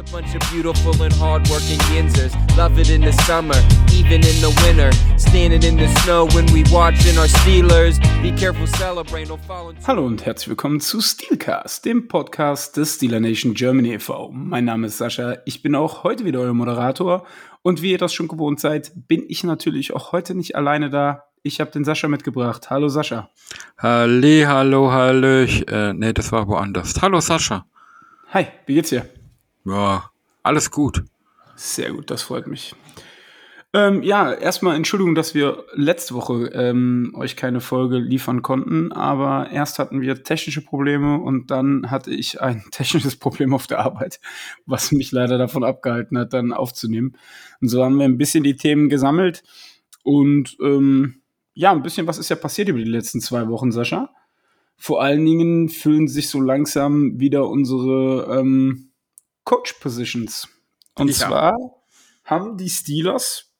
a bunch of beautiful and hardworking Yinzers. Love it in the summer, even in the winter. Standing in the snow when we watching our Steelers. Be careful, celebrate, don't fall into Hallo und herzlich willkommen zu Steelcast, dem Podcast des Steeler Nation Germany e.V. Mein Name ist Sascha, ich bin auch heute wieder euer Moderator und wie ihr das schon gewohnt seid, bin ich natürlich auch heute nicht alleine da. Ich habe den Sascha mitgebracht. Hallo Sascha. Halli, hallo, hallöch. Äh, nee, das war woanders. Hallo Sascha. Hi, wie geht's dir? Ja, alles gut. Sehr gut, das freut mich. Ähm, ja, erstmal Entschuldigung, dass wir letzte Woche ähm, euch keine Folge liefern konnten, aber erst hatten wir technische Probleme und dann hatte ich ein technisches Problem auf der Arbeit, was mich leider davon abgehalten hat, dann aufzunehmen. Und so haben wir ein bisschen die Themen gesammelt und ähm, ja, ein bisschen was ist ja passiert über die letzten zwei Wochen, Sascha. Vor allen Dingen füllen sich so langsam wieder unsere ähm, Coach-Positions. Und Ja. zwar haben die Steelers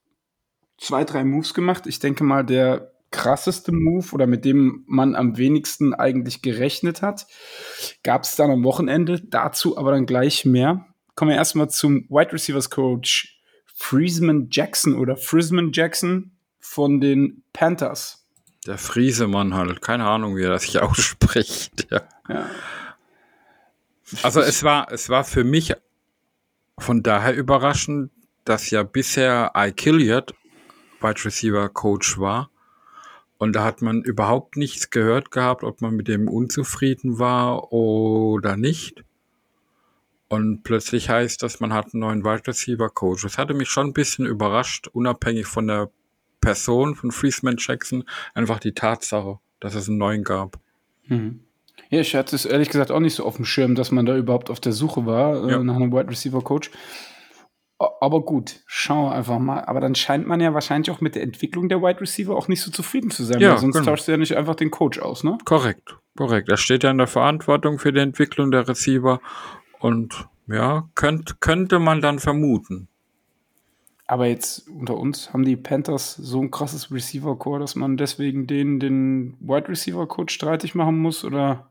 zwei, drei Moves gemacht. Ich denke mal, der krasseste Move oder mit dem man am wenigsten eigentlich gerechnet hat, gab es dann am Wochenende. Dazu aber dann gleich mehr. Kommen wir erstmal zum Wide Receivers Coach Friesman Jackson oder Frisman Jackson von den Panthers. Der Friesemann halt. Keine Ahnung, wie er das hier ausspricht. Ja. Ja. Also es war, es war für mich von daher überraschend, dass ja bisher I Killiard Wide Receiver Coach war. Und da hat man überhaupt nichts gehört gehabt, ob man mit dem unzufrieden war oder nicht. Und plötzlich heißt das, man hat einen neuen Wide Receiver Coach. Das hatte mich schon ein bisschen überrascht, unabhängig von der Person von Friesman Jackson, einfach die Tatsache, dass es einen neuen gab. Ja, ich hatte es ehrlich gesagt auch nicht so auf dem Schirm, dass man da überhaupt auf der Suche war äh, Ja. nach einem Wide Receiver Coach. Aber gut, schauen wir einfach mal. Aber dann scheint man ja wahrscheinlich auch mit der Entwicklung der Wide Receiver auch nicht so zufrieden zu sein, Ja, weil sonst genau. tauscht du ja nicht einfach den Coach aus, ne? Korrekt, korrekt. Er steht ja in der Verantwortung für die Entwicklung der Receiver und ja, könnt, könnte man dann vermuten. Aber jetzt unter uns haben die Panthers so ein krasses Receiver-Core, dass man deswegen den, den Wide Receiver-Coach streitig machen muss, oder?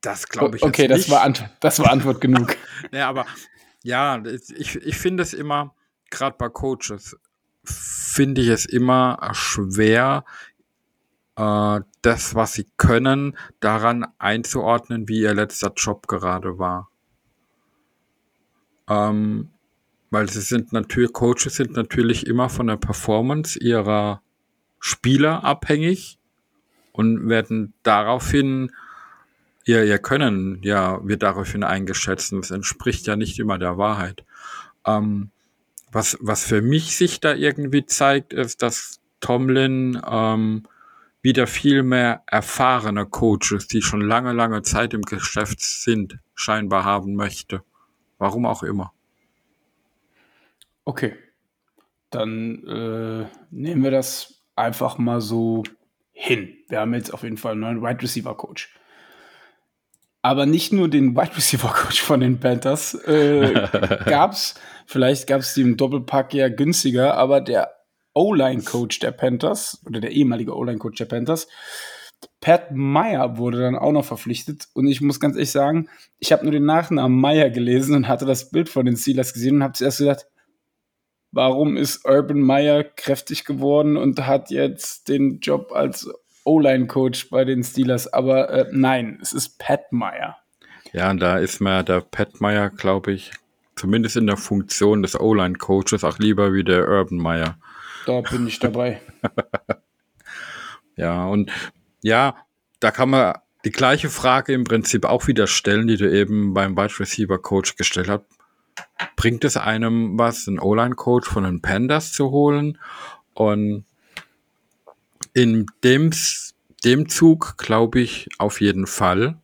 Das glaube ich okay, jetzt das nicht. war, Ant das war Antwort genug. Ja, aber ja, ich, ich finde es immer, gerade bei Coaches, finde ich es immer schwer, äh, das, was sie können, daran einzuordnen, wie ihr letzter Job gerade war. Ähm, weil sie sind natürlich, Coaches sind natürlich immer von der Performance ihrer Spieler abhängig und werden daraufhin ihr, ihr Können, ja, wird daraufhin eingeschätzt. Und Das entspricht ja nicht immer der Wahrheit. Ähm, was, was für mich sich da irgendwie zeigt, ist, dass Tomlin ähm, wieder viel mehr erfahrene Coaches, die schon lange, lange Zeit im Geschäft sind, scheinbar haben möchte. Warum auch immer. Okay. Dann äh, nehmen wir das einfach mal so hin. Wir haben jetzt auf jeden Fall einen neuen Wide Receiver Coach. Aber nicht nur den Wide Receiver Coach von den Panthers äh, gab's. Vielleicht gab es die im Doppelpack ja günstiger, aber der O-Line Coach der Panthers oder der ehemalige O-Line Coach der Panthers, Pat Meyer wurde dann auch noch verpflichtet. Und ich muss ganz ehrlich sagen, ich habe nur den Nachnamen Meyer gelesen und hatte das Bild von den Steelers gesehen und habe zuerst gedacht, warum ist Urban Meyer kräftig geworden und hat jetzt den Job als O-Line-Coach bei den Steelers? Aber äh, nein, es ist Pat Meyer. Ja, und da ist mir der Pat Meyer, glaube ich, zumindest in der Funktion des O-Line-Coaches auch lieber wie der Urban Meyer. Da bin ich dabei. Ja, und ja, da kann man die gleiche Frage im Prinzip auch wieder stellen, die du eben beim Wide Receiver Coach gestellt hast. Bringt es einem was, einen O-Line-Coach von den Pandas zu holen? Und in dem, dem Zug glaube ich auf jeden Fall.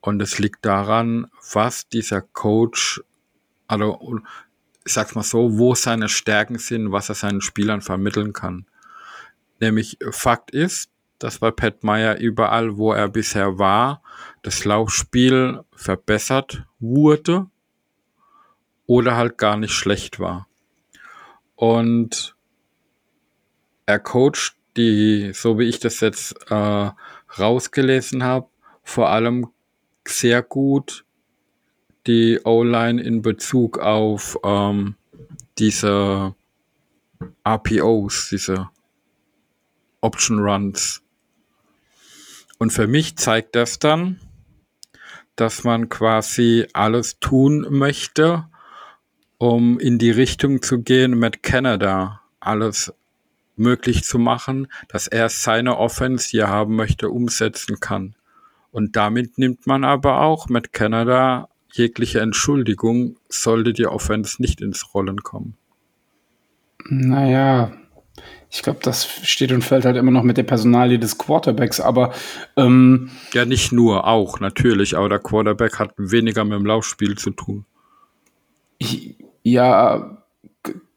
Und es liegt daran, was dieser Coach, also ich sag's mal so, wo seine Stärken sind, was er seinen Spielern vermitteln kann. Nämlich Fakt ist, dass bei Pat Meyer überall, wo er bisher war, das Laufspiel verbessert wurde oder halt gar nicht schlecht war. Und er coacht die, so wie ich das jetzt äh, rausgelesen habe, vor allem sehr gut die O-Line in Bezug auf ähm, diese RPOs, diese Option Runs. Und für mich zeigt das dann, dass man quasi alles tun möchte, um in die Richtung zu gehen mit Canada, alles möglich zu machen, dass er seine Offense, die er haben möchte, umsetzen kann. Und damit nimmt man aber auch mit Canada jegliche Entschuldigung, sollte die Offense nicht ins Rollen kommen. Naja, ich glaube, das steht und fällt halt immer noch mit der Personalie des Quarterbacks, aber ähm, ja, nicht nur, auch natürlich, aber der Quarterback hat weniger mit dem Laufspiel zu tun. Ich, ja,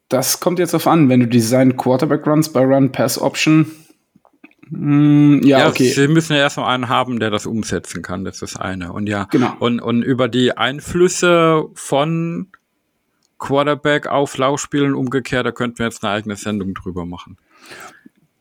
das kommt jetzt auf an, wenn du Design Quarterback runs bei Run Pass Option. Mm, ja, ja, okay. Sie müssen ja erstmal einen haben, der das umsetzen kann. Das ist das eine. Und ja, genau. Und, und über die Einflüsse von Quarterback auf Laufspielen umgekehrt, da könnten wir jetzt eine eigene Sendung drüber machen.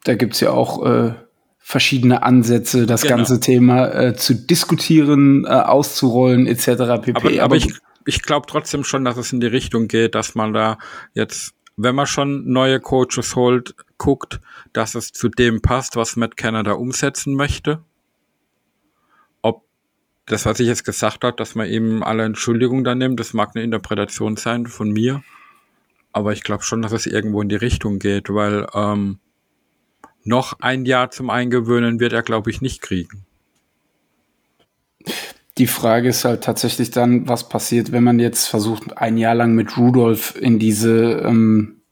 Da gibt es ja auch äh, verschiedene Ansätze, das genau. ganze Thema äh, zu diskutieren, äh, auszurollen, etc. pp. Aber, aber ich, ich glaube trotzdem schon, dass es in die Richtung geht, dass man da jetzt, wenn man schon neue Coaches holt, guckt, dass es zu dem passt, was Matt Canada umsetzen möchte. Ob das, was ich jetzt gesagt habe, dass man eben alle Entschuldigungen da nimmt, das mag eine Interpretation sein von mir. Aber ich glaube schon, dass es irgendwo in die Richtung geht, weil ähm, noch ein Jahr zum Eingewöhnen wird er, glaube ich, nicht kriegen. Die Frage ist halt tatsächlich dann, was passiert, wenn man jetzt versucht, ein Jahr lang mit Rudolf in diese, ähm,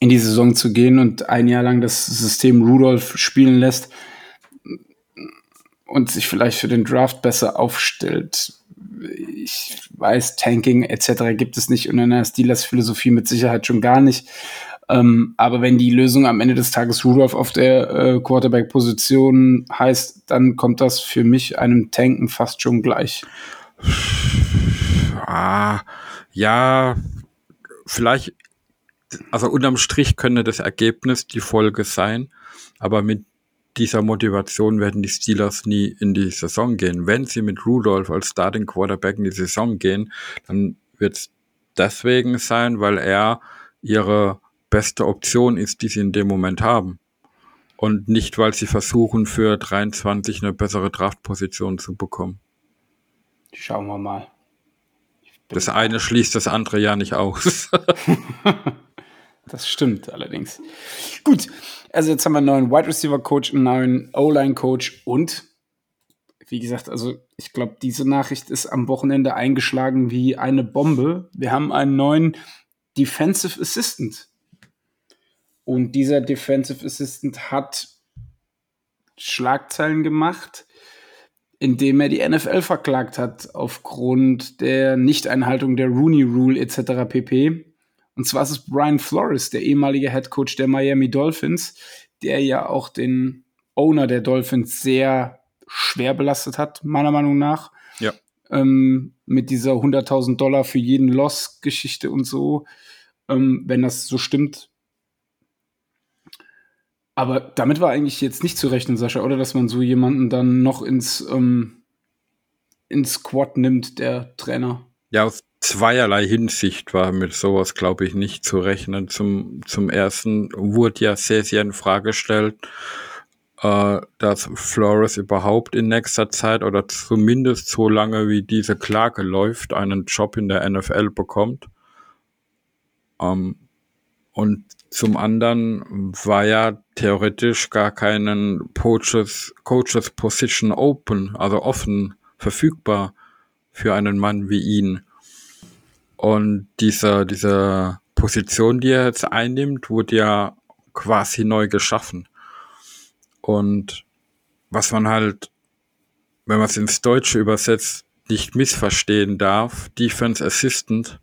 in die Saison zu gehen und ein Jahr lang das System Rudolf spielen lässt und sich vielleicht für den Draft besser aufstellt. Ich weiß, Tanking etc. gibt es nicht und in der Steelers-Philosophie mit Sicherheit schon gar nicht. Ähm, aber wenn die Lösung am Ende des Tages Rudolph auf der äh, Quarterback-Position heißt, dann kommt das für mich einem Tanken fast schon gleich. Ah, ja, vielleicht, also unterm Strich könnte das Ergebnis die Folge sein, aber mit dieser Motivation werden die Steelers nie in die Saison gehen. Wenn sie mit Rudolph als Starting Quarterback in die Saison gehen, dann wird es deswegen sein, weil er ihre beste Option ist, die sie in dem Moment haben. Und nicht, weil sie versuchen, für 23 eine bessere Draftposition zu bekommen. Schauen wir mal. Das eine schließt das andere ja nicht aus. das stimmt allerdings. Gut, also jetzt haben wir einen neuen Wide Receiver Coach, einen neuen O-Line Coach und wie gesagt, also ich glaube, diese Nachricht ist am Wochenende eingeschlagen wie eine Bombe. Wir haben einen neuen Defensive Assistant und dieser Defensive Assistant hat Schlagzeilen gemacht, indem er die NFL verklagt hat aufgrund der Nichteinhaltung der Rooney Rule etc. pp. Und zwar ist es Brian Flores, der ehemalige Head Coach der Miami Dolphins, der ja auch den Owner der Dolphins sehr schwer belastet hat, meiner Meinung nach. Ja. Ähm, mit dieser 100.000 Dollar für jeden Loss-Geschichte und so. Ähm, wenn das so stimmt, aber damit war eigentlich jetzt nicht zu rechnen, Sascha, oder? Dass man so jemanden dann noch ins, ähm, ins Squad nimmt, der Trainer. Ja, aus zweierlei Hinsicht war mit sowas, glaube ich, nicht zu rechnen. Zum, zum ersten wurde ja sehr, sehr in Frage gestellt, äh, dass Flores überhaupt in nächster Zeit oder zumindest so lange wie diese Klage läuft, einen Job in der NFL bekommt. Ähm, und zum anderen war ja theoretisch gar keinen Coaches, Coaches Position open, also offen verfügbar für einen Mann wie ihn. Und diese, diese Position, die er jetzt einnimmt, wurde ja quasi neu geschaffen. Und was man halt, wenn man es ins Deutsche übersetzt, nicht missverstehen darf, Defense Assistant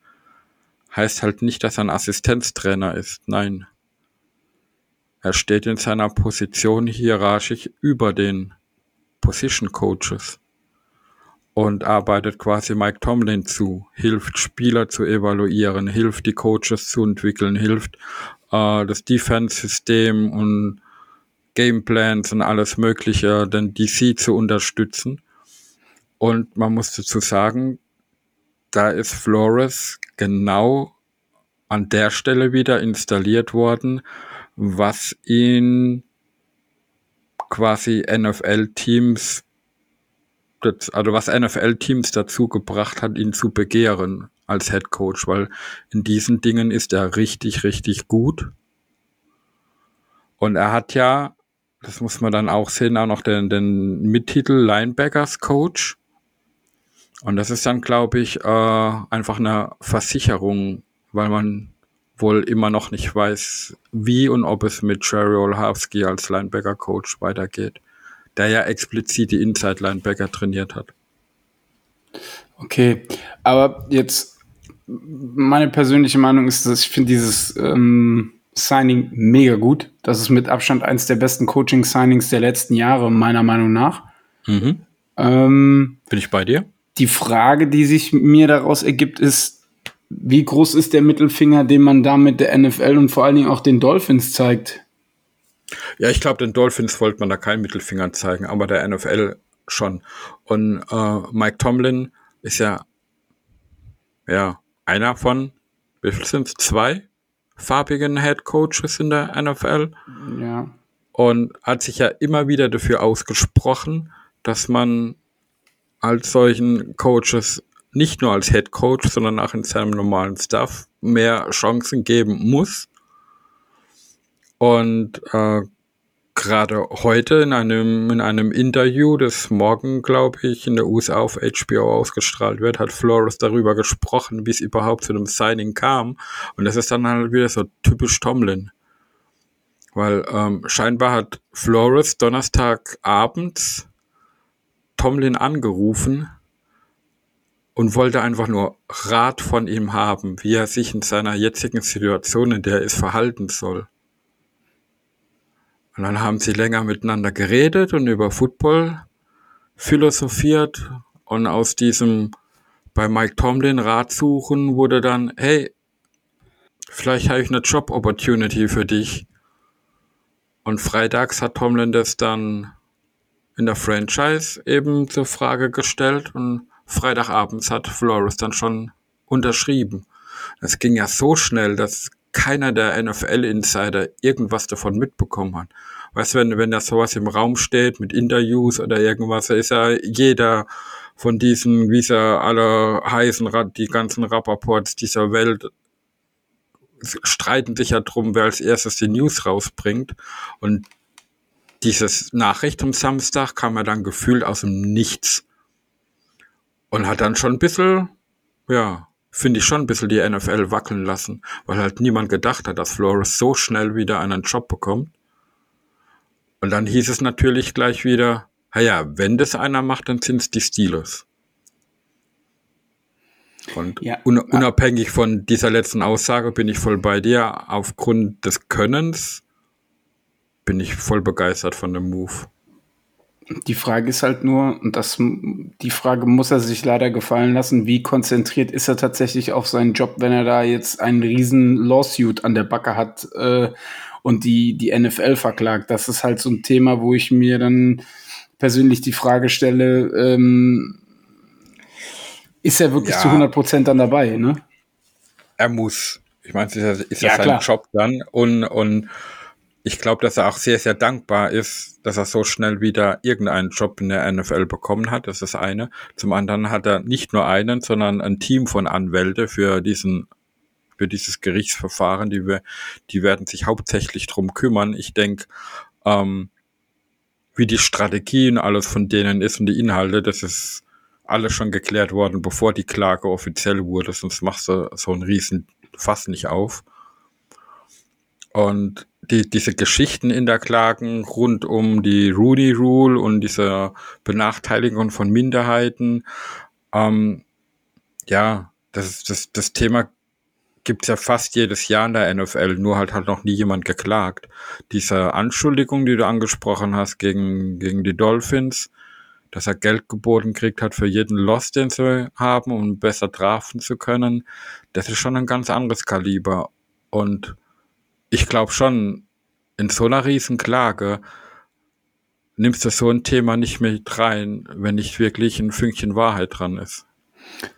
heißt halt nicht, dass er ein Assistenztrainer ist. Nein. Er steht in seiner Position hierarchisch über den Position Coaches und arbeitet quasi Mike Tomlin zu, hilft Spieler zu evaluieren, hilft die Coaches zu entwickeln, hilft äh, das Defense-System und Gameplans und alles Mögliche, den DC zu unterstützen. Und man muss dazu sagen, da ist Flores genau an der Stelle wieder installiert worden, was ihn quasi NFL-Teams, also was NFL-Teams dazu gebracht hat, ihn zu begehren als Head Coach, weil in diesen Dingen ist er richtig, richtig gut. Und er hat ja, das muss man dann auch sehen, auch noch den, den Mittitel Linebackers Coach. Und das ist dann, glaube ich, äh, einfach eine Versicherung, weil man wohl immer noch nicht weiß, wie und ob es mit Jerry Olhowski als Linebacker-Coach weitergeht, der ja explizit die Inside-Linebacker trainiert hat. Okay, aber jetzt meine persönliche Meinung ist, dass ich finde dieses ähm, Signing mega gut. Das ist mit Abstand eins der besten Coaching-Signings der letzten Jahre, meiner Meinung nach. Mhm. Ähm, Bin ich bei dir? Die Frage, die sich mir daraus ergibt, ist, wie groß ist der Mittelfinger, den man damit der NFL und vor allen Dingen auch den Dolphins zeigt? Ja, ich glaube, den Dolphins wollte man da keinen Mittelfinger zeigen, aber der NFL schon. Und äh, Mike Tomlin ist ja, ja einer von, wie viel sind es? Zwei farbigen Head Coaches in der NFL. Ja. Und hat sich ja immer wieder dafür ausgesprochen, dass man als solchen Coaches nicht nur als Head Coach, sondern auch in seinem normalen Staff mehr Chancen geben muss. Und äh, gerade heute in einem, in einem Interview, das morgen, glaube ich, in der USA auf HBO ausgestrahlt wird, hat Flores darüber gesprochen, wie es überhaupt zu dem Signing kam. Und das ist dann halt wieder so typisch Tomlin. Weil ähm, scheinbar hat Flores Donnerstagabends Tomlin angerufen und wollte einfach nur Rat von ihm haben, wie er sich in seiner jetzigen Situation, in der er ist, verhalten soll. Und dann haben sie länger miteinander geredet und über Football philosophiert und aus diesem bei Mike Tomlin Rat suchen wurde dann, hey, vielleicht habe ich eine Job Opportunity für dich. Und freitags hat Tomlin das dann in der Franchise eben zur Frage gestellt und Freitagabends hat Flores dann schon unterschrieben. Es ging ja so schnell, dass keiner der NFL-Insider irgendwas davon mitbekommen hat. Weißt du, wenn, wenn da sowas im Raum steht mit Interviews oder irgendwas, ist ja jeder von diesen, wie sie alle heißen, die ganzen Rapports dieser Welt streiten sich ja drum, wer als erstes die News rausbringt. Und dieses Nachricht am Samstag kam ja dann gefühlt aus dem Nichts. Und hat dann schon ein bisschen, ja, finde ich schon ein bisschen die NFL wackeln lassen, weil halt niemand gedacht hat, dass Flores so schnell wieder einen Job bekommt. Und dann hieß es natürlich gleich wieder, naja, wenn das einer macht, dann sind es die Steelers. Und ja. un unabhängig von dieser letzten Aussage bin ich voll bei dir. Aufgrund des Könnens bin ich voll begeistert von dem Move. Die Frage ist halt nur, und das, die Frage muss er sich leider gefallen lassen, wie konzentriert ist er tatsächlich auf seinen Job, wenn er da jetzt einen riesen Lawsuit an der Backe hat äh, und die, die NFL verklagt. Das ist halt so ein Thema, wo ich mir dann persönlich die Frage stelle, ähm, ist er wirklich ja. zu 100 Prozent dann dabei, ne? Er muss. Ich meine, ist, ist ja, ja sein klar. Job dann und, und ich glaube, dass er auch sehr, sehr dankbar ist, dass er so schnell wieder irgendeinen Job in der NFL bekommen hat. Das ist das eine. Zum anderen hat er nicht nur einen, sondern ein Team von Anwälte für diesen für dieses Gerichtsverfahren, die wir, die werden sich hauptsächlich drum kümmern. Ich denke, ähm, wie die Strategie und alles von denen ist und die Inhalte, das ist alles schon geklärt worden, bevor die Klage offiziell wurde, sonst machst du so einen riesen Fass nicht auf. Und die, diese Geschichten in der Klagen rund um die Rooney Rule und diese Benachteiligung von Minderheiten, ähm, ja, das, das, das Thema gibt's ja fast jedes Jahr in der NFL, nur halt hat noch nie jemand geklagt. Diese Anschuldigung, die du angesprochen hast gegen, gegen die Dolphins, dass er Geld geboten kriegt hat für jeden Loss, den sie haben, um besser draften zu können, das ist schon ein ganz anderes Kaliber. Und ich glaube schon, in so einer riesen Klage nimmst du so ein Thema nicht mit rein, wenn nicht wirklich ein Fünkchen Wahrheit dran ist.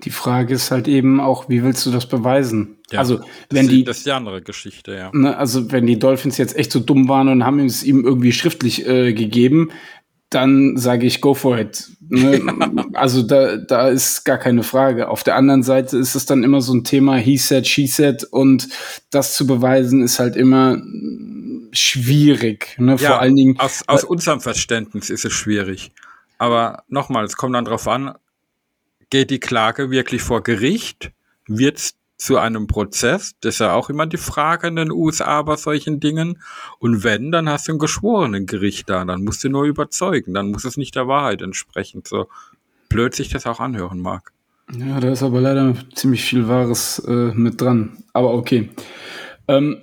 Die Frage ist halt eben auch, wie willst du das beweisen? Ja, also, das wenn ist, die, das ist die andere Geschichte, ja. ne, also wenn die Dolphins jetzt echt so dumm waren und haben es ihm irgendwie schriftlich äh, gegeben, dann sage ich, go for it. Ne? also da, da ist gar keine Frage. Auf der anderen Seite ist es dann immer so ein Thema, he said, she said und das zu beweisen ist halt immer schwierig. Ne? Ja, Vor allen Dingen. Aus, aus unserem Verständnis ist es schwierig. Aber nochmal, es kommt dann darauf an, geht die Klage wirklich vor Gericht? Wird es zu einem Prozess? Das ist ja auch immer die Frage in den USA bei solchen Dingen. Und wenn, dann hast du ein geschworenen Gericht da. Dann musst du nur überzeugen. Dann muss es nicht der Wahrheit entsprechen. So blöd sich das auch anhören mag. Ja, da ist aber leider ziemlich viel Wahres äh, mit dran. Aber okay. Ähm,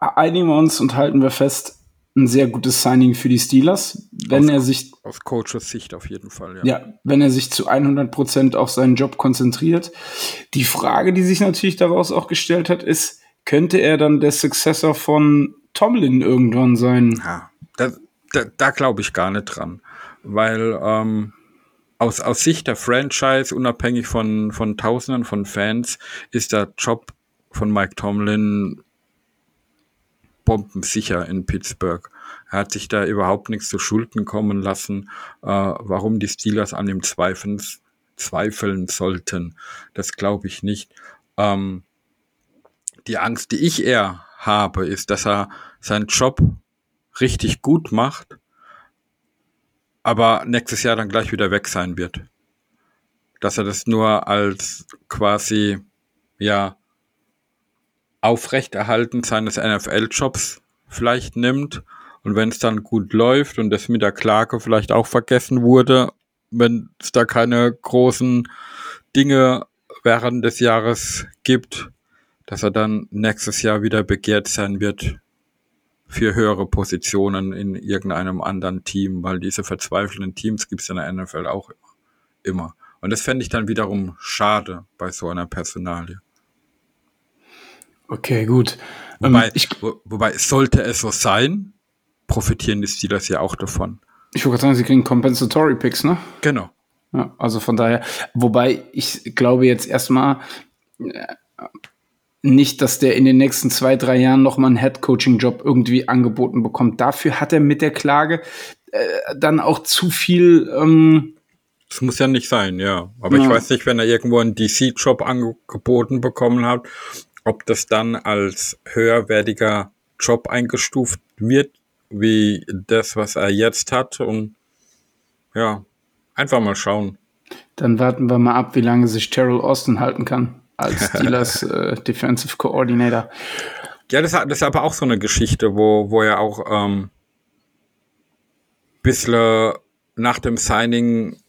einigen wir uns und halten wir fest, ein sehr gutes Signing für die Steelers, wenn aus, er sich aus Coaches Sicht auf jeden Fall. Ja, ja wenn er sich zu 100 Prozent auf seinen Job konzentriert. Die Frage, die sich natürlich daraus auch gestellt hat, ist, könnte er dann der Successor von Tomlin irgendwann sein? Ja, da, da, da glaube ich gar nicht dran, weil ähm, aus, aus Sicht der Franchise, unabhängig von, von Tausenden von Fans, ist der Job von Mike Tomlin bombensicher in Pittsburgh. Er hat sich da überhaupt nichts zu Schulden kommen lassen, äh, warum die Steelers an ihm zweifeln, zweifeln sollten. Das glaube ich nicht. Ähm, die Angst, die ich eher habe, ist, dass er seinen Job richtig gut macht, aber nächstes Jahr dann gleich wieder weg sein wird. Dass er das nur als quasi, ja, Aufrechterhalten seines NFL-Jobs vielleicht nimmt und wenn es dann gut läuft und das mit der Klage vielleicht auch vergessen wurde, wenn es da keine großen Dinge während des Jahres gibt, dass er dann nächstes Jahr wieder begehrt sein wird für höhere Positionen in irgendeinem anderen Team, weil diese verzweifelnden Teams gibt es in der NFL auch immer. Und das fände ich dann wiederum schade bei so einer Personalie. Okay, gut. Wobei, ähm, ich, wo, wobei, sollte es so sein, profitieren die Steelers ja auch davon. Ich wollte sagen, sie kriegen Compensatory Picks, ne? Genau. Ja, also von daher, wobei ich glaube jetzt erstmal äh, nicht, dass der in den nächsten zwei, drei Jahren nochmal einen Head-Coaching-Job irgendwie angeboten bekommt. Dafür hat er mit der Klage äh, dann auch zu viel. Ähm, das muss ja nicht sein, ja. Aber ja. ich weiß nicht, wenn er irgendwo einen DC-Job angeboten bekommen hat, ob das dann als höherwertiger Job eingestuft wird, wie das, was er jetzt hat. Und ja, einfach mal schauen. Dann warten wir mal ab, wie lange sich Terrell Austin halten kann als Steelers äh, Defensive Coordinator. Ja, das, das ist aber auch so eine Geschichte, wo, wo ja auch ähm, bisschen nach dem Signing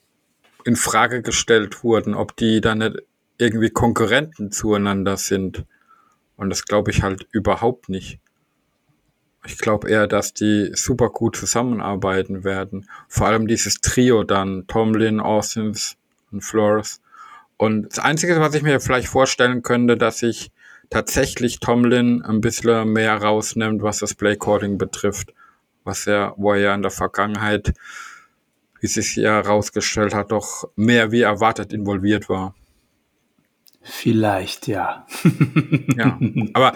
in Frage gestellt wurden, ob die dann nicht irgendwie Konkurrenten zueinander sind. Und das glaube ich halt überhaupt nicht. Ich glaube eher, dass die super gut zusammenarbeiten werden. Vor allem dieses Trio dann, Tomlin, Austins und Flores. Und das Einzige, was ich mir vielleicht vorstellen könnte, dass sich tatsächlich Tomlin ein bisschen mehr rausnimmt, was das Playcording betrifft. Was er, wo er ja in der Vergangenheit, wie sich ja herausgestellt hat, doch mehr wie erwartet involviert war. Vielleicht, ja. ja, aber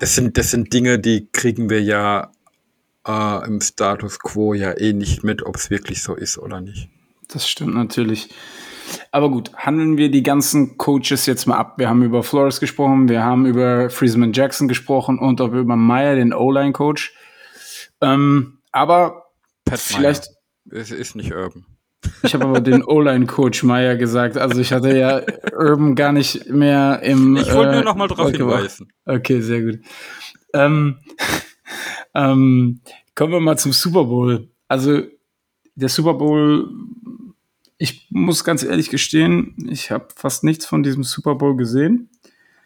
das sind, das sind Dinge, die kriegen wir ja äh, im Status quo ja eh nicht mit, ob es wirklich so ist oder nicht. Das stimmt natürlich. Aber gut, handeln wir die ganzen Coaches jetzt mal ab. Wir haben über Flores gesprochen, wir haben über Friesman Jackson gesprochen und auch über Meyer, den O-Line-Coach. Ähm, aber Pat vielleicht. Meyer. Es ist nicht Urban. Ich habe aber den O-Line-Coach Meyer gesagt. Also ich hatte ja Urban gar nicht mehr im. Ich wollte äh, nur noch mal drauf hinweisen. Okay, sehr gut. Ähm, ähm, kommen wir mal zum Super Bowl. Also der Super Bowl, ich muss ganz ehrlich gestehen, ich habe fast nichts von diesem Super Bowl gesehen.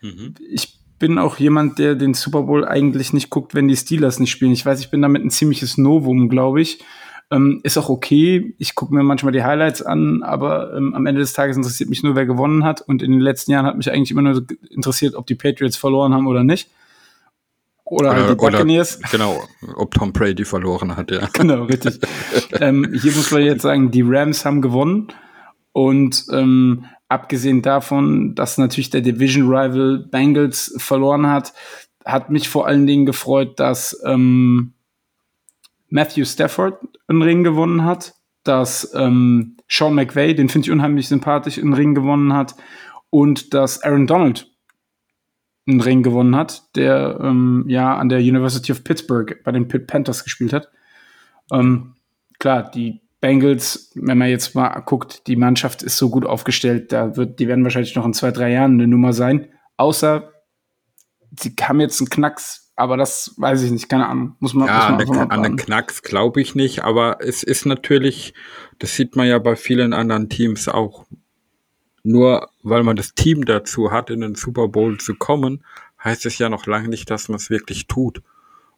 Mhm. Ich bin auch jemand, der den Super Bowl eigentlich nicht guckt, wenn die Steelers nicht spielen. Ich weiß, ich bin damit ein ziemliches Novum, glaube ich. Ähm, ist auch okay. Ich gucke mir manchmal die Highlights an, aber ähm, am Ende des Tages interessiert mich nur, wer gewonnen hat. Und in den letzten Jahren hat mich eigentlich immer nur interessiert, ob die Patriots verloren haben oder nicht. Oder, halt die Buccaneers. Oder, genau, ob Tom Brady verloren hat, ja. Genau, richtig. ähm, hier muss man jetzt sagen, die Rams haben gewonnen. Und ähm, abgesehen davon, dass natürlich der Division Rival Bengals verloren hat, hat mich vor allen Dingen gefreut, dass ähm, Matthew Stafford einen Ring gewonnen hat, dass ähm, Sean McVay, den finde ich unheimlich sympathisch, einen Ring gewonnen hat und dass Aaron Donald einen Ring gewonnen hat, der ähm, ja an der University of Pittsburgh bei den Pitt Panthers gespielt hat. Ähm, klar, die Bengals, wenn man jetzt mal guckt, die Mannschaft ist so gut aufgestellt, da wird, die werden wahrscheinlich noch in zwei, drei Jahren eine Nummer sein. Außer sie haben jetzt einen Knacks, aber das weiß ich nicht, keine Ahnung. Muss man, ja, muss man an, an den Knacks glaube ich nicht, aber es ist natürlich, das sieht man ja bei vielen anderen Teams auch. Nur weil man das Team dazu hat, in den Super Bowl zu kommen, heißt es ja noch lange nicht, dass man es wirklich tut.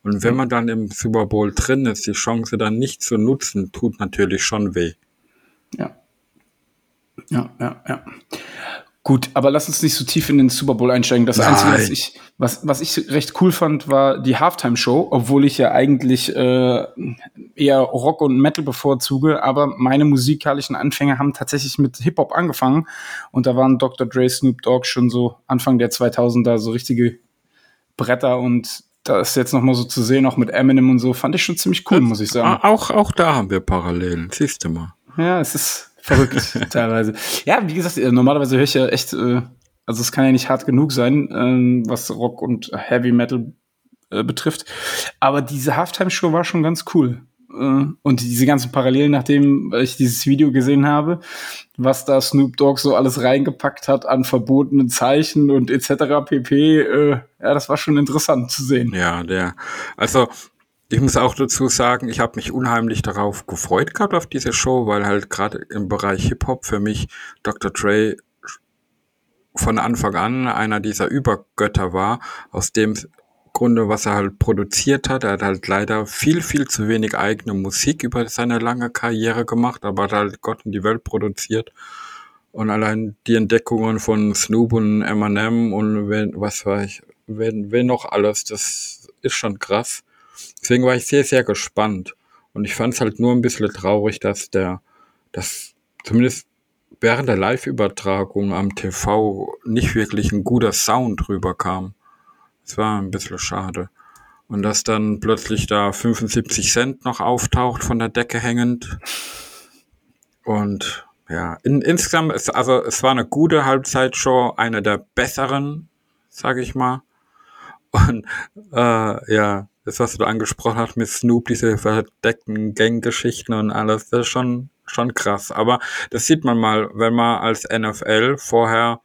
Und wenn man dann im Super Bowl drin ist, die Chance dann nicht zu nutzen, tut natürlich schon weh. Ja. Ja, ja, ja. Gut, aber lass uns nicht so tief in den Super Bowl einsteigen. Das Nein. Einzige, was ich, was, was ich recht cool fand, war die Halftime-Show, obwohl ich ja eigentlich äh, eher Rock und Metal bevorzuge, aber meine musikalischen Anfänge haben tatsächlich mit Hip-Hop angefangen und da waren Dr. Dre, Snoop Dogg schon so Anfang der 2000er so richtige Bretter und da ist jetzt noch mal so zu sehen, auch mit Eminem und so, fand ich schon ziemlich cool, muss ich sagen. Auch, auch da haben wir Parallelen, siehst du mal. Ja, es ist verrückt teilweise. Ja, wie gesagt, äh, normalerweise höre ich ja echt, äh, also es kann ja nicht hart genug sein, ähm, was Rock und Heavy Metal äh, betrifft. Aber diese Halftime-Show war schon ganz cool. Äh, und diese ganzen Parallelen, nachdem ich dieses Video gesehen habe, was da Snoop Dogg so alles reingepackt hat an verbotenen Zeichen und etc. pp. Äh, ja, das war schon interessant zu sehen. Ja, der, also ich muss auch dazu sagen, ich habe mich unheimlich darauf gefreut gehabt auf diese Show, weil halt gerade im Bereich Hip-Hop für mich Dr. Dre von Anfang an einer dieser Übergötter war, aus dem Grunde, was er halt produziert hat. Er hat halt leider viel, viel zu wenig eigene Musik über seine lange Karriere gemacht, aber hat halt Gott in die Welt produziert. Und allein die Entdeckungen von Snoop und Eminem und wen, was weiß ich, wen, wen noch alles, das ist schon krass. Deswegen war ich sehr, sehr gespannt. Und ich fand es halt nur ein bisschen traurig, dass der, dass zumindest während der Live-Übertragung am TV nicht wirklich ein guter Sound rüberkam. Es war ein bisschen schade. Und dass dann plötzlich da 75 Cent noch auftaucht von der Decke hängend. Und ja, in, insgesamt, ist, also es war eine gute Halbzeitshow, eine der besseren, sage ich mal. Und äh, ja, das, was du angesprochen hast mit Snoop, diese verdeckten Gang-Geschichten und alles, das ist schon, schon krass. Aber das sieht man mal, wenn man als NFL vorher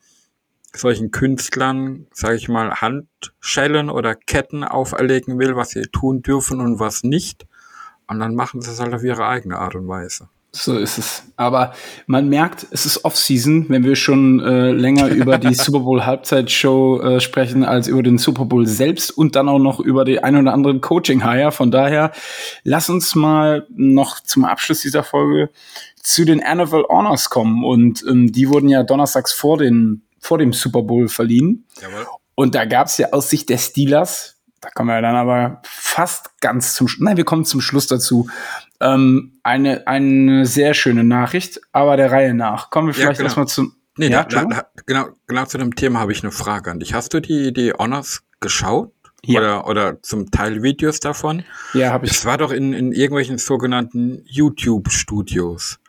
solchen Künstlern, sage ich mal, Handschellen oder Ketten auferlegen will, was sie tun dürfen und was nicht. Und dann machen sie es halt auf ihre eigene Art und Weise. So ist es. Aber man merkt, es ist Off-Season, wenn wir schon äh, länger über die Super Bowl Halbzeitshow äh, sprechen, als über den Super Bowl selbst und dann auch noch über die ein oder anderen Coaching-Hire. Von daher, lass uns mal noch zum Abschluss dieser Folge zu den NFL Honors kommen. Und ähm, die wurden ja donnerstags vor den vor dem Super Bowl verliehen. Jawohl. Und da gab es ja aus Sicht der Steelers, da kommen wir dann aber fast ganz zum Schluss, nein, wir kommen zum Schluss dazu, ähm, eine, eine sehr schöne Nachricht, aber der Reihe nach. Kommen wir vielleicht ja, genau. erstmal zum. Nee, ja, da, da, genau, genau zu dem Thema habe ich eine Frage an dich. Hast du die, die Honors geschaut? Ja. Oder, oder zum Teil Videos davon? Ja, habe ich. Es war doch in, in irgendwelchen sogenannten YouTube-Studios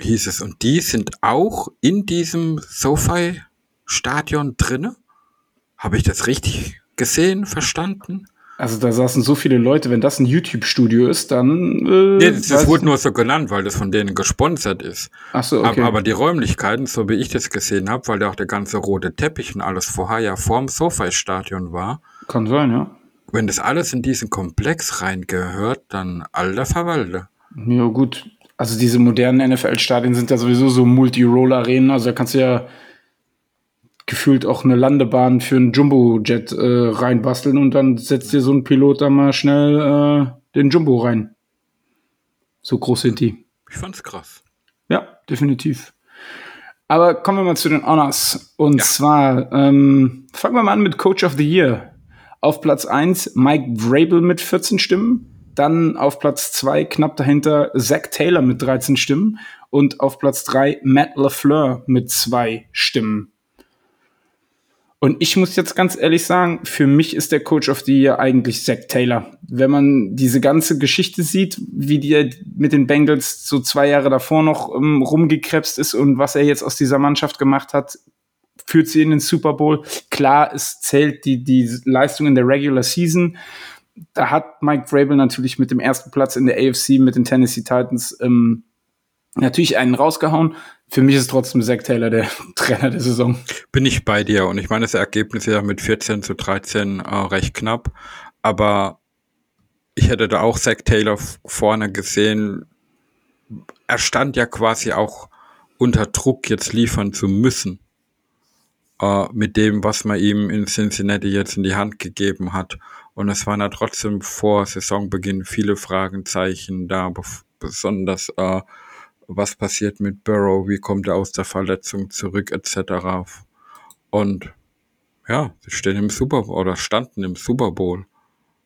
hieß es. Und die sind auch in diesem SoFi-Stadion drinne? Habe ich das richtig gesehen, verstanden? Also da saßen so viele Leute, wenn das ein YouTube-Studio ist, dann. Äh, nee, das, das wurde nur so genannt, weil das von denen gesponsert ist. Ach so, okay. Aber, aber die Räumlichkeiten, so wie ich das gesehen habe, weil da auch der ganze rote Teppich und alles vorher ja vorm SoFi-Stadion war. Kann sein, ja. Wenn das alles in diesen Komplex reingehört, dann alter Verwalter. Ja, gut. Also diese modernen NFL-Stadien sind ja sowieso so Multi-Roll-Arenen, also da kannst du ja gefühlt auch eine Landebahn für einen Jumbo-Jet äh, reinbasteln und dann setzt dir so ein Pilot da mal schnell äh, den Jumbo rein. So groß sind die. Ich fand's krass. Ja, definitiv. Aber kommen wir mal zu den Honors. Und ja. zwar ähm, fangen wir mal an mit Coach of the Year. Auf Platz 1 Mike Vrabel mit 14 Stimmen. Dann auf Platz zwei knapp dahinter Zach Taylor mit 13 Stimmen. Und auf Platz drei Matt LaFleur mit zwei Stimmen. Und ich muss jetzt ganz ehrlich sagen, für mich ist der Coach of the Year eigentlich Zach Taylor. Wenn man diese ganze Geschichte sieht, wie die mit den Bengals so zwei Jahre davor noch um, ähm, rumgekrebst ist und was er jetzt aus dieser Mannschaft gemacht hat, führt sie in den Super Bowl. Klar, es zählt die, die Leistung in der Regular Season. Da hat Mike Vrabel natürlich mit dem ersten Platz in der AFC mit den Tennessee Titans ähm, natürlich einen rausgehauen. Für mich ist trotzdem Zach Taylor der Trainer der Saison. Bin ich bei dir. Und ich meine, das Ergebnis ja mit 14 zu 13 äh, recht knapp. Aber ich hätte da auch Zach Taylor vorne gesehen. Er stand ja quasi auch unter Druck, jetzt liefern zu müssen. Äh, mit dem, was man ihm in Cincinnati jetzt in die Hand gegeben hat. Und es waren ja trotzdem vor Saisonbeginn viele Fragenzeichen da, besonders äh, was passiert mit Burrow, wie kommt er aus der Verletzung zurück, etc. Und ja, sie stehen im Super Bowl oder standen im Super Bowl.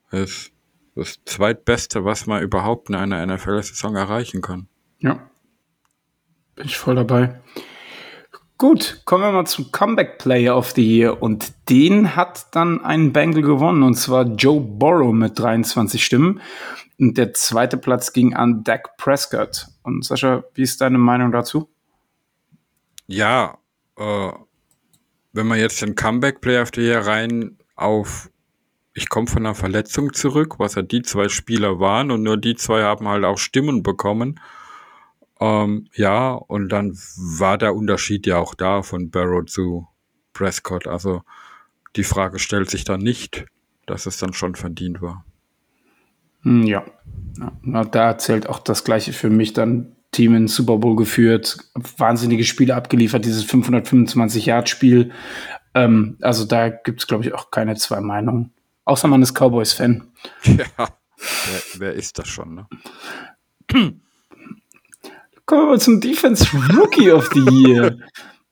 Das ist das zweitbeste, was man überhaupt in einer NFL-Saison erreichen kann. Ja. Bin ich voll dabei. Gut, kommen wir mal zum Comeback Player of the Year und den hat dann ein Bengal gewonnen und zwar Joe Burrow mit 23 Stimmen und der zweite Platz ging an Dak Prescott. Und Sascha, wie ist deine Meinung dazu? Ja, äh, wenn man jetzt den Comeback Player of the Year rein auf ich komme von einer Verletzung zurück, was ja die zwei Spieler waren und nur die zwei haben halt auch Stimmen bekommen ähm, ja, und dann war der Unterschied ja auch da von Barrow zu Prescott. Also die Frage stellt sich dann nicht, dass es dann schon verdient war. Hm, ja, ja da zählt auch das Gleiche für mich dann. Team in Super Bowl geführt, wahnsinnige Spiele abgeliefert, dieses 525-Yard-Spiel. Ähm, also da gibt es, glaube ich, auch keine zwei Meinungen. Außer man ist Cowboys-Fan. Ja, wer, wer, ist das schon, ne? Kommen wir zum Defense Rookie of the Year.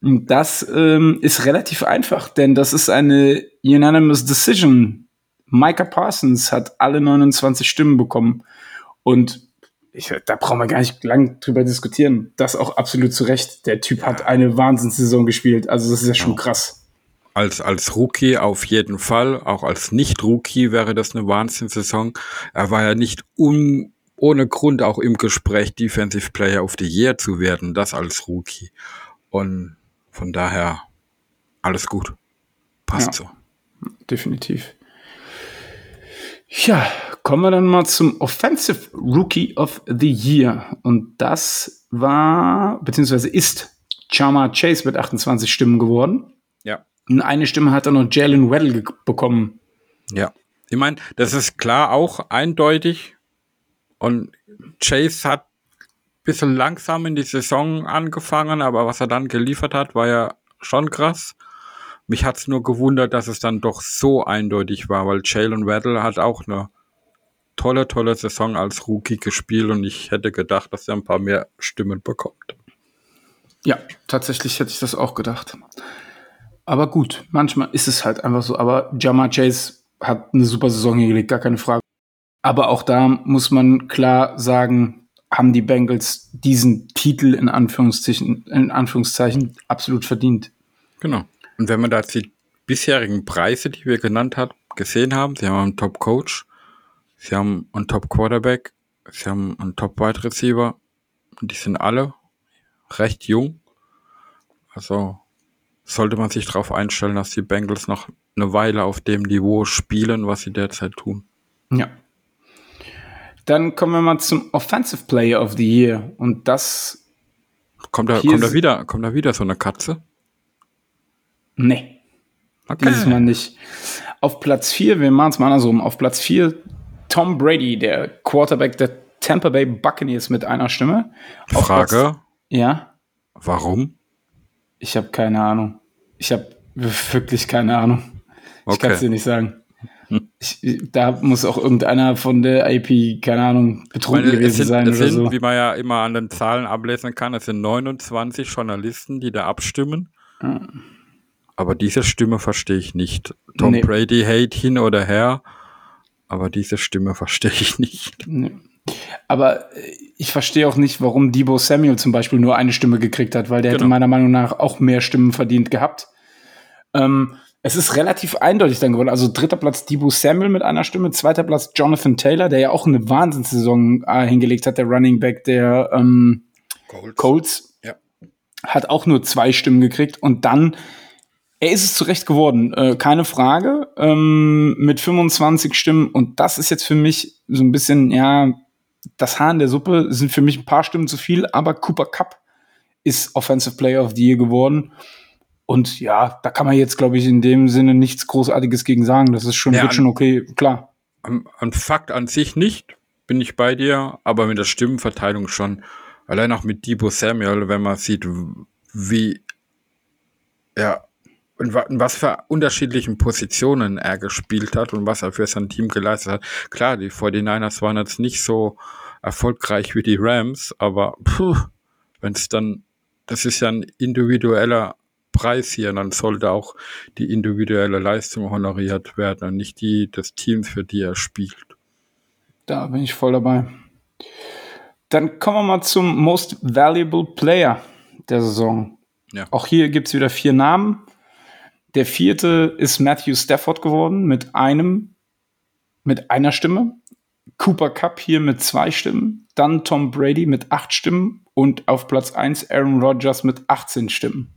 Das ähm, ist relativ einfach, denn das ist eine unanimous decision. Micah Parsons hat alle 29 Stimmen bekommen. Und ich, da brauchen wir gar nicht lang drüber diskutieren. Das auch absolut zu Recht. Der Typ hat eine Wahnsinnssaison gespielt. Also das ist ja schon krass. Als, als Rookie auf jeden Fall. Auch als Nicht-Rookie wäre das eine Wahnsinnssaison. Er war ja nicht un ohne Grund auch im Gespräch Defensive Player of the Year zu werden, das als Rookie. Und von daher alles gut. Passt ja, so. Definitiv. Ja, kommen wir dann mal zum Offensive Rookie of the Year. Und das war, beziehungsweise ist Chama Chase mit 28 Stimmen geworden. Ja. Und eine Stimme hat dann noch Jalen Weddle bekommen. Ja. Ich meine, das ist klar auch eindeutig und Chase hat ein bisschen langsam in die Saison angefangen, aber was er dann geliefert hat, war ja schon krass. Mich hat es nur gewundert, dass es dann doch so eindeutig war, weil Jalen Waddle hat auch eine tolle, tolle Saison als Rookie gespielt und ich hätte gedacht, dass er ein paar mehr Stimmen bekommt. Ja, tatsächlich hätte ich das auch gedacht. Aber gut, manchmal ist es halt einfach so. Aber Jama Chase hat eine super Saison hingelegt, gar keine Frage. Aber auch da muss man klar sagen, haben die Bengals diesen Titel in Anführungszeichen, in Anführungszeichen absolut verdient. Genau. Und wenn man da die bisherigen Preise, die wir genannt haben, gesehen haben, sie haben einen Top Coach, sie haben einen Top Quarterback, sie haben einen Top Wide Receiver, und die sind alle recht jung. Also sollte man sich darauf einstellen, dass die Bengals noch eine Weile auf dem Niveau spielen, was sie derzeit tun. Ja, dann kommen wir mal zum Offensive Player of the Year. Und das. Kommt da, kommt da, wieder, kommt da wieder so eine Katze? Nee. Okay. Dieses Mal nicht. Auf Platz 4, wir machen es mal andersrum. Auf Platz 4 Tom Brady, der Quarterback der Tampa Bay Buccaneers mit einer Stimme. Auf Frage. Platz, ja. Warum? Ich habe keine Ahnung. Ich habe wirklich keine Ahnung. Ich okay. kann es dir nicht sagen. Ich, da muss auch irgendeiner von der IP, keine Ahnung, betrunken meine, gewesen sind, sein oder sind, so. Wie man ja immer an den Zahlen ablesen kann, es sind 29 Journalisten, die da abstimmen. Hm. Aber diese Stimme verstehe ich nicht. Tom nee. Brady hate hin oder her, aber diese Stimme verstehe ich nicht. Nee. Aber äh, ich verstehe auch nicht, warum Debo Samuel zum Beispiel nur eine Stimme gekriegt hat, weil der genau. hätte meiner Meinung nach auch mehr Stimmen verdient gehabt. Ähm, es ist relativ eindeutig dann geworden. Also dritter Platz Debo Samuel mit einer Stimme, zweiter Platz Jonathan Taylor, der ja auch eine Wahnsinnssaison äh, hingelegt hat, der Running Back der ähm, Colts. Colts. Ja. Hat auch nur zwei Stimmen gekriegt und dann er ist es zurecht geworden, äh, keine Frage, ähm, mit 25 Stimmen. Und das ist jetzt für mich so ein bisschen, ja, das Haar in der Suppe sind für mich ein paar Stimmen zu viel, aber Cooper Cup ist Offensive Player of the Year geworden. Und ja, da kann man jetzt, glaube ich, in dem Sinne nichts Großartiges gegen sagen. Das ist schon, ja, wird schon okay, klar. An, an Fakt an sich nicht, bin ich bei dir, aber mit der Stimmenverteilung schon. Allein auch mit Debo Samuel, wenn man sieht, wie ja, in was für unterschiedlichen Positionen er gespielt hat und was er für sein Team geleistet hat. Klar, die 49ers waren jetzt nicht so erfolgreich wie die Rams, aber wenn es dann, das ist ja ein individueller Preis hier, dann sollte auch die individuelle Leistung honoriert werden und nicht die des Teams, für die er spielt. Da bin ich voll dabei. Dann kommen wir mal zum Most Valuable Player der Saison. Ja. Auch hier gibt es wieder vier Namen. Der vierte ist Matthew Stafford geworden mit einem, mit einer Stimme. Cooper Cup hier mit zwei Stimmen. Dann Tom Brady mit acht Stimmen. Und auf Platz eins Aaron Rodgers mit 18 Stimmen.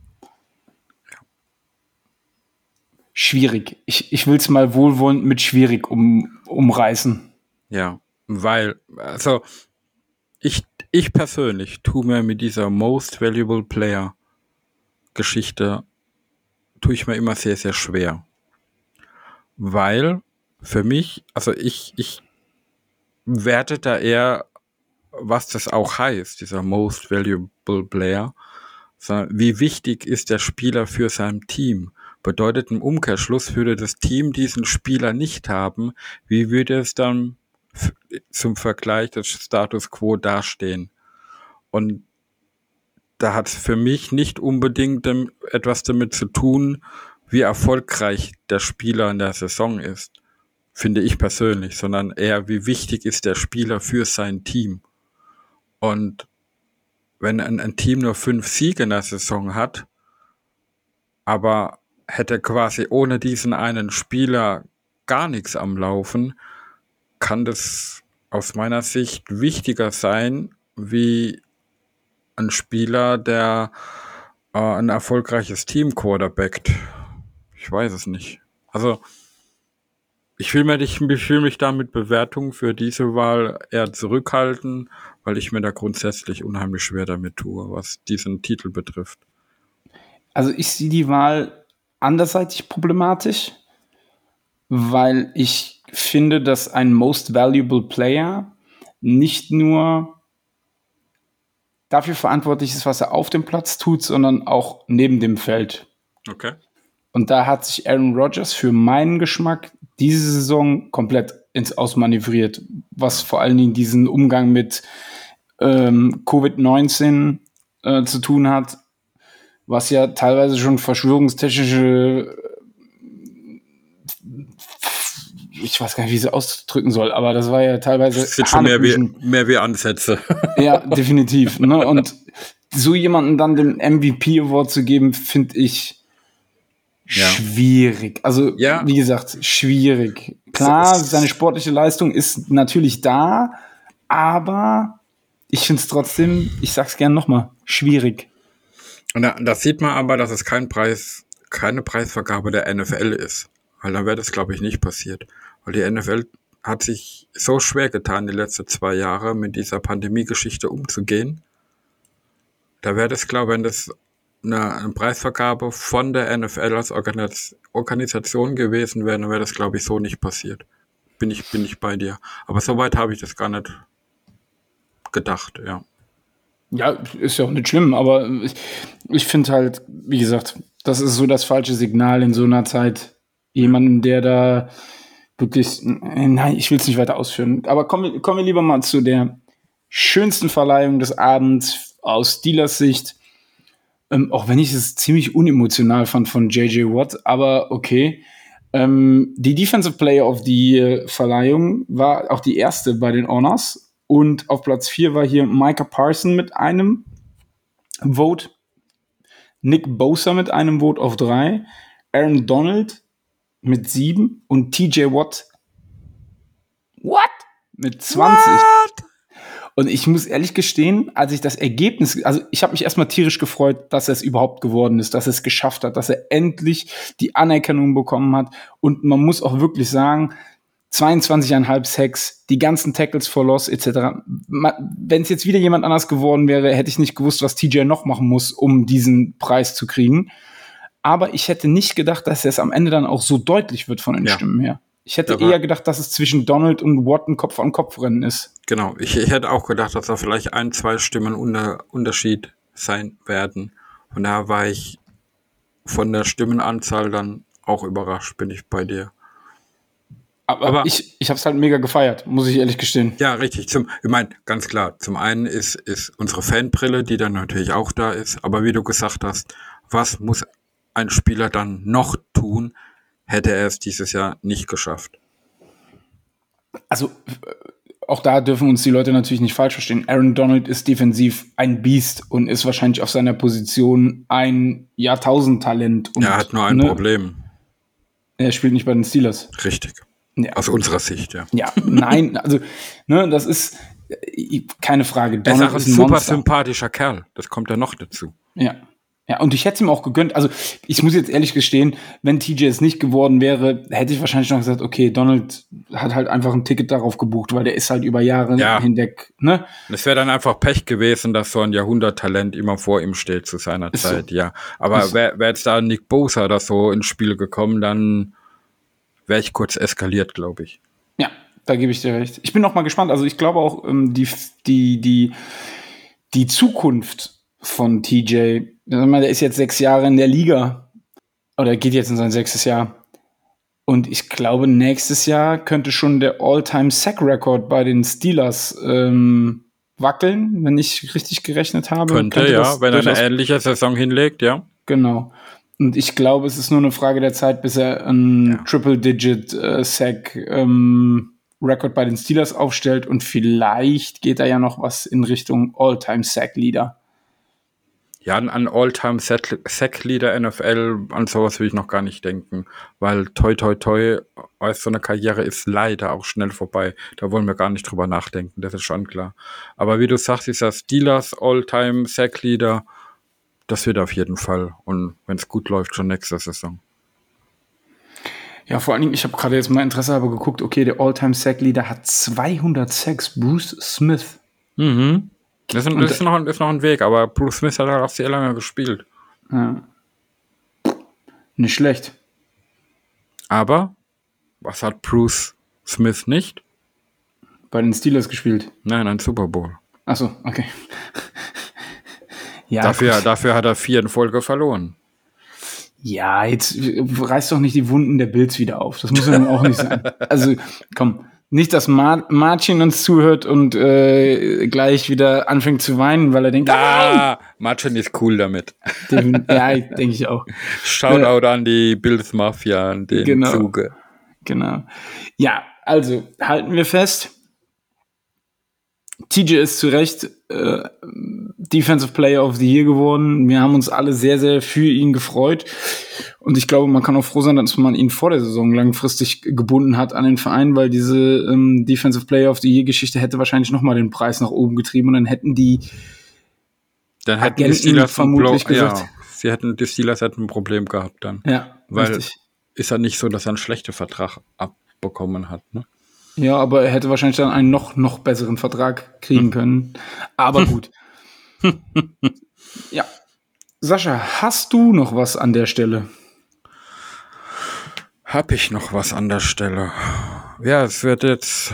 Schwierig. Ich, ich will es mal wohlwollend mit schwierig um, umreißen. Ja, weil, also, ich, ich persönlich tue mir mit dieser Most Valuable Player Geschichte tue ich mir immer sehr, sehr schwer. Weil für mich, also ich, ich werte da eher, was das auch heißt, dieser Most Valuable Player. Wie wichtig ist der Spieler für sein Team? Bedeutet im Umkehrschluss, würde das Team diesen Spieler nicht haben, wie würde es dann zum Vergleich des Status quo dastehen? Und da hat es für mich nicht unbedingt etwas damit zu tun, wie erfolgreich der Spieler in der Saison ist, finde ich persönlich, sondern eher, wie wichtig ist der Spieler für sein Team. Und wenn ein, ein Team nur fünf Siege in der Saison hat, aber hätte quasi ohne diesen einen Spieler gar nichts am Laufen, kann das aus meiner Sicht wichtiger sein, wie ein Spieler, der äh, ein erfolgreiches Team quarterbackt. Ich weiß es nicht. Also, ich will, mir, ich, will mich da mit Bewertungen für diese Wahl eher zurückhalten, weil ich mir da grundsätzlich unheimlich schwer damit tue, was diesen Titel betrifft. Also ich sehe die Wahl anderseitig problematisch, weil ich finde, dass ein Most Valuable Player nicht nur dafür verantwortlich ist, was er auf dem Platz tut, sondern auch neben dem Feld. Okay. Und da hat sich Aaron Rodgers für meinen Geschmack diese Saison komplett ins Ausmanövriert, was vor allen Dingen diesen Umgang mit ähm, Covid-19 äh, zu tun hat, was ja teilweise schon verschwörungstechnische ich weiß gar nicht, wie sie ausdrücken soll, aber das war ja teilweise. Das sind schon mehr wie, mehr wie Ansätze. Ja, definitiv. Ne? Und so jemanden dann den MVP Award zu geben, finde ich ja. schwierig. Also, ja. wie gesagt, schwierig. Klar, seine sportliche Leistung ist natürlich da, aber ich finde es trotzdem, ich sag's gern nochmal, schwierig. Und da, da sieht man aber, dass es kein Preis, keine Preisvergabe der NFL ist. Weil dann wäre das, glaube ich, nicht passiert. Weil die NFL hat sich so schwer getan, die letzten zwei Jahre mit dieser Pandemie-Geschichte umzugehen. Da wäre das, glaube ich, wenn das eine, eine, Preisvergabe von der NFL als Organis Organisation gewesen wäre, dann wäre das, glaube ich, so nicht passiert. Bin ich, bin ich bei dir. Aber soweit habe ich das gar nicht gedacht, ja. Ja, ist ja auch nicht schlimm, aber ich, ich finde halt, wie gesagt, das ist so das falsche Signal in so einer Zeit. Jemanden, der da wirklich, nein, ich will es nicht weiter ausführen. Aber kommen wir, kommen wir lieber mal zu der schönsten Verleihung des Abends aus Steelers Sicht. Ähm, auch wenn ich es ziemlich unemotional fand von JJ Watt, aber okay. Ähm, die Defensive Player of the Verleihung war auch die erste bei den Honors. Und auf Platz 4 war hier Micah Parson mit einem Vote, Nick Bosa mit einem Vote auf 3, Aaron Donald mit 7 und TJ Watt What? mit 20. What? Und ich muss ehrlich gestehen, als ich das Ergebnis, also ich habe mich erstmal tierisch gefreut, dass er es überhaupt geworden ist, dass er es geschafft hat, dass er endlich die Anerkennung bekommen hat. Und man muss auch wirklich sagen, 22,5 Sacks, die ganzen Tackles for Loss etc. Wenn es jetzt wieder jemand anders geworden wäre, hätte ich nicht gewusst, was TJ noch machen muss, um diesen Preis zu kriegen. Aber ich hätte nicht gedacht, dass es am Ende dann auch so deutlich wird von den ja. Stimmen her. Ich hätte Aber eher gedacht, dass es zwischen Donald und Watt ein Kopf an Kopf Rennen ist. Genau, ich, ich, hätte auch gedacht, dass da vielleicht ein, zwei Stimmen unter, Unterschied sein werden. Von daher war ich von der Stimmenanzahl dann auch überrascht, bin ich bei dir. Aber, Aber ich, ich habe es halt mega gefeiert, muss ich ehrlich gestehen. Ja, richtig. Zum, ich meine, ganz klar, zum einen ist, ist unsere Fanbrille, die dann natürlich auch da ist. Aber wie du gesagt hast, was muss ein Spieler dann noch tun, hätte er es dieses Jahr nicht geschafft. Also auch da dürfen uns die Leute natürlich nicht falsch verstehen. Aaron Donald ist defensiv ein Biest und ist wahrscheinlich auf seiner Position ein Jahrtausendtalent. Und, er hat nur ein ne, Problem. Er spielt nicht bei den Steelers. Richtig. Ja. Aus unserer Sicht, ja. Ja, nein, also, ne, das ist äh, keine Frage. Donald er ist auch ein, ein super Monster. sympathischer Kerl. Das kommt ja noch dazu. Ja. Ja, und ich hätte es ihm auch gegönnt. Also, ich muss jetzt ehrlich gestehen, wenn TJ es nicht geworden wäre, hätte ich wahrscheinlich noch gesagt, okay, Donald hat halt einfach ein Ticket darauf gebucht, weil der ist halt über Jahre ja. hinweg, ne? Es wäre dann einfach Pech gewesen, dass so ein Jahrhunderttalent immer vor ihm steht zu seiner ist Zeit, so. ja. Aber wäre wär jetzt da Nick Bosa oder so ins Spiel gekommen, dann wäre ich kurz eskaliert, glaube ich. Ja, da gebe ich dir recht. Ich bin noch mal gespannt. Also, ich glaube auch, ähm, die, die, die, die Zukunft von TJ der ist jetzt sechs Jahre in der Liga. Oder geht jetzt in sein sechstes Jahr. Und ich glaube, nächstes Jahr könnte schon der All-Time-Sack-Record bei den Steelers ähm, wackeln, wenn ich richtig gerechnet habe. Könnte, könnte ja, wenn er eine ähnliche Saison hinlegt, ja. Genau. Und ich glaube, es ist nur eine Frage der Zeit, bis er ein ja. Triple-Digit-Sack äh, ähm, bei den Steelers aufstellt und vielleicht geht da ja noch was in Richtung All-Time-Sack-Leader. Ja, an All-Time-Sack-Leader NFL, an sowas will ich noch gar nicht denken, weil toi toi toi, als so eine Karriere ist leider auch schnell vorbei. Da wollen wir gar nicht drüber nachdenken, das ist schon klar. Aber wie du sagst, ist das Steelers All-Time-Sack-Leader, das wird auf jeden Fall. Und wenn es gut läuft, schon nächste Saison. Ja, vor allen Dingen, ich habe gerade jetzt mal Interesse aber geguckt, okay, der All-Time-Sack-Leader hat 200 Sacks, Bruce Smith. Mhm. Das ist, das ist, noch, ist noch ein Weg, aber Bruce Smith hat auch sehr lange gespielt. Ja. Nicht schlecht. Aber was hat Bruce Smith nicht? Bei den Steelers gespielt. Nein, ein Super Bowl. Achso, okay. ja, dafür, dafür hat er vier in Folge verloren. Ja, jetzt reißt doch nicht die Wunden der Bills wieder auf. Das muss ja auch nicht sein. Also, komm, nicht, dass Mar Martin uns zuhört und äh, gleich wieder anfängt zu weinen, weil er denkt, ah, Martin ist cool damit. Den, ja, denke ich auch. Shoutout äh, an die Bills Mafia an den genau, Zuge. Genau. Ja, also halten wir fest. TJ ist zu Recht äh, Defensive Player of the Year geworden. Wir haben uns alle sehr, sehr für ihn gefreut. Und ich glaube, man kann auch froh sein, dass man ihn vor der Saison langfristig gebunden hat an den Verein, weil diese ähm, Defensive Player of the Year Geschichte hätte wahrscheinlich noch mal den Preis nach oben getrieben und dann hätten die dann hätten Agenten die Steelers vermutlich gesagt, ja, sie hätten die Steelers hätten ein Problem gehabt dann. Ja, weil richtig. ist ja nicht so, dass er einen schlechten Vertrag abbekommen hat, ne? Ja, aber er hätte wahrscheinlich dann einen noch, noch besseren Vertrag kriegen hm. können. Aber gut. ja. Sascha, hast du noch was an der Stelle? Hab ich noch was an der Stelle? Ja, es wird jetzt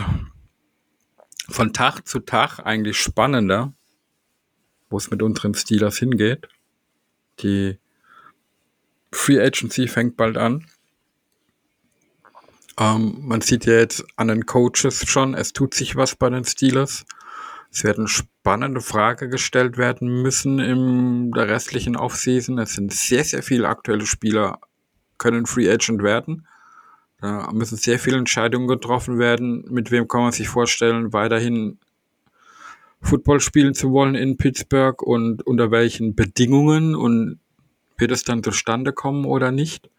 von Tag zu Tag eigentlich spannender, wo es mit unseren Steelers hingeht. Die Free Agency fängt bald an. Ähm, man sieht ja jetzt an den Coaches schon, es tut sich was bei den Steelers. Es werden spannende Fragen gestellt werden müssen in der restlichen Offseason. Es sind sehr, sehr viele aktuelle Spieler, können Free Agent werden. Da müssen sehr viele Entscheidungen getroffen werden. Mit wem kann man sich vorstellen, weiterhin Football spielen zu wollen in Pittsburgh und unter welchen Bedingungen und wird es dann zustande kommen oder nicht?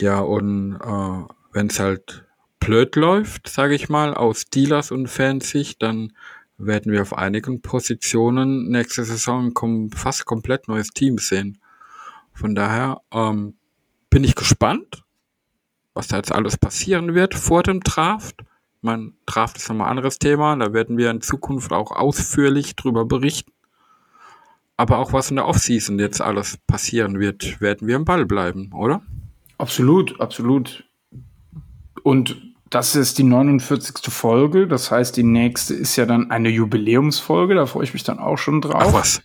Ja, und äh, wenn es halt blöd läuft, sage ich mal, aus Dealers und Fansicht, dann werden wir auf einigen Positionen nächste Saison kom fast komplett neues Team sehen. Von daher ähm, bin ich gespannt, was da jetzt alles passieren wird vor dem Draft. Mein Draft ist nochmal ein anderes Thema, da werden wir in Zukunft auch ausführlich drüber berichten. Aber auch was in der Offseason jetzt alles passieren wird, werden wir im Ball bleiben, oder? Absolut, absolut. Und das ist die 49. Folge. Das heißt, die nächste ist ja dann eine Jubiläumsfolge. Da freue ich mich dann auch schon drauf. Ach was?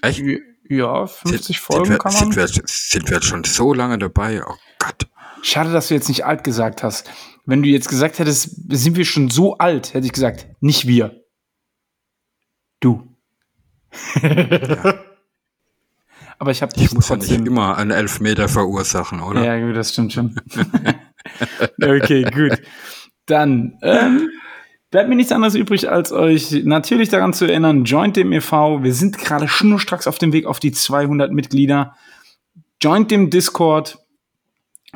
Echt? Ja, 50 sind, Folgen sind wir, kann man. Sind wir, sind wir jetzt schon so lange dabei? Oh Gott. Schade, dass du jetzt nicht alt gesagt hast. Wenn du jetzt gesagt hättest, sind wir schon so alt, hätte ich gesagt, nicht wir. Du. Ja. Aber ich habe Ich muss ja nicht immer einen Elfmeter verursachen, oder? Ja, das stimmt schon. okay, gut. Dann ähm, bleibt mir nichts anderes übrig, als euch natürlich daran zu erinnern, joint dem e.V. Wir sind gerade schnurstracks auf dem Weg auf die 200 Mitglieder. Joint dem Discord.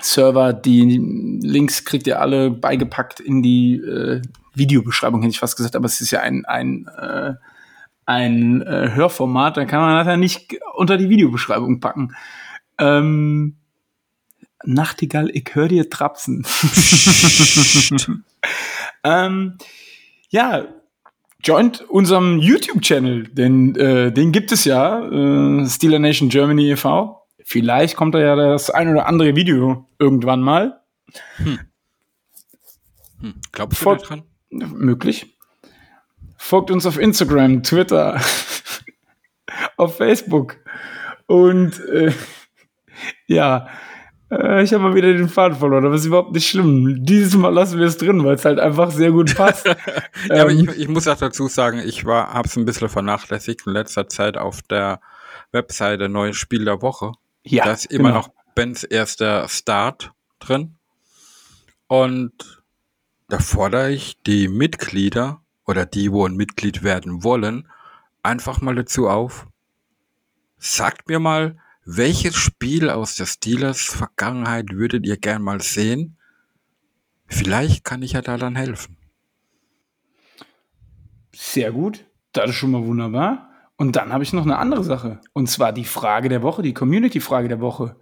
Server, die Links kriegt ihr alle beigepackt in die äh, Videobeschreibung, hätte ich fast gesagt, aber es ist ja ein, ein, äh, ein äh, Hörformat, da kann man nachher nicht unter die Videobeschreibung packen. Ähm, Nachtigall, ich höre dir trapsen. ähm, ja, joint unserem YouTube-Channel, denn äh, den gibt es ja, äh, Steeler Nation Germany e.V. Vielleicht kommt da ja das ein oder andere Video irgendwann mal. Hm. Hm. Glaubst du Folgt, dran? Möglich. Folgt uns auf Instagram, Twitter, auf Facebook und äh, ja, äh, ich habe mal wieder den Faden verloren, aber ist überhaupt nicht schlimm. Dieses Mal lassen wir es drin, weil es halt einfach sehr gut passt. ja, ähm, aber ich, ich, muss auch dazu sagen, ich war, hab's ein bisschen vernachlässigt in letzter Zeit auf der Webseite Neues Spiel der Woche. Ja. Da ist immer genau. noch Bens erster Start drin. Und da fordere ich die Mitglieder oder die, wo ein Mitglied werden wollen, einfach mal dazu auf. Sagt mir mal, welches Spiel aus der Steelers Vergangenheit würdet ihr gern mal sehen? Vielleicht kann ich ja da dann helfen. Sehr gut. Das ist schon mal wunderbar. Und dann habe ich noch eine andere Sache. Und zwar die Frage der Woche, die Community-Frage der Woche.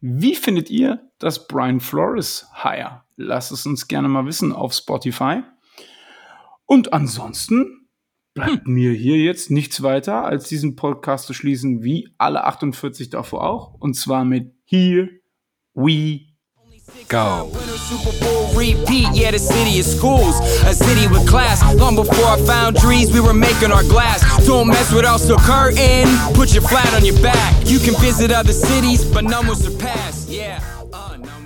Wie findet ihr das Brian Flores Hire? Lasst es uns gerne mal wissen auf Spotify. Und ansonsten bleibt hm. mir hier jetzt nichts weiter, als diesen Podcast zu schließen, wie alle 48 davor auch. Und zwar mit Here We Go. Super Bowl repeat, yeah, the city of schools, a city with class. Long before I found trees, we were making our glass. Don't mess with us, so curtain, put your flat on your back. You can visit other cities, but none will surpass, yeah. Uh, none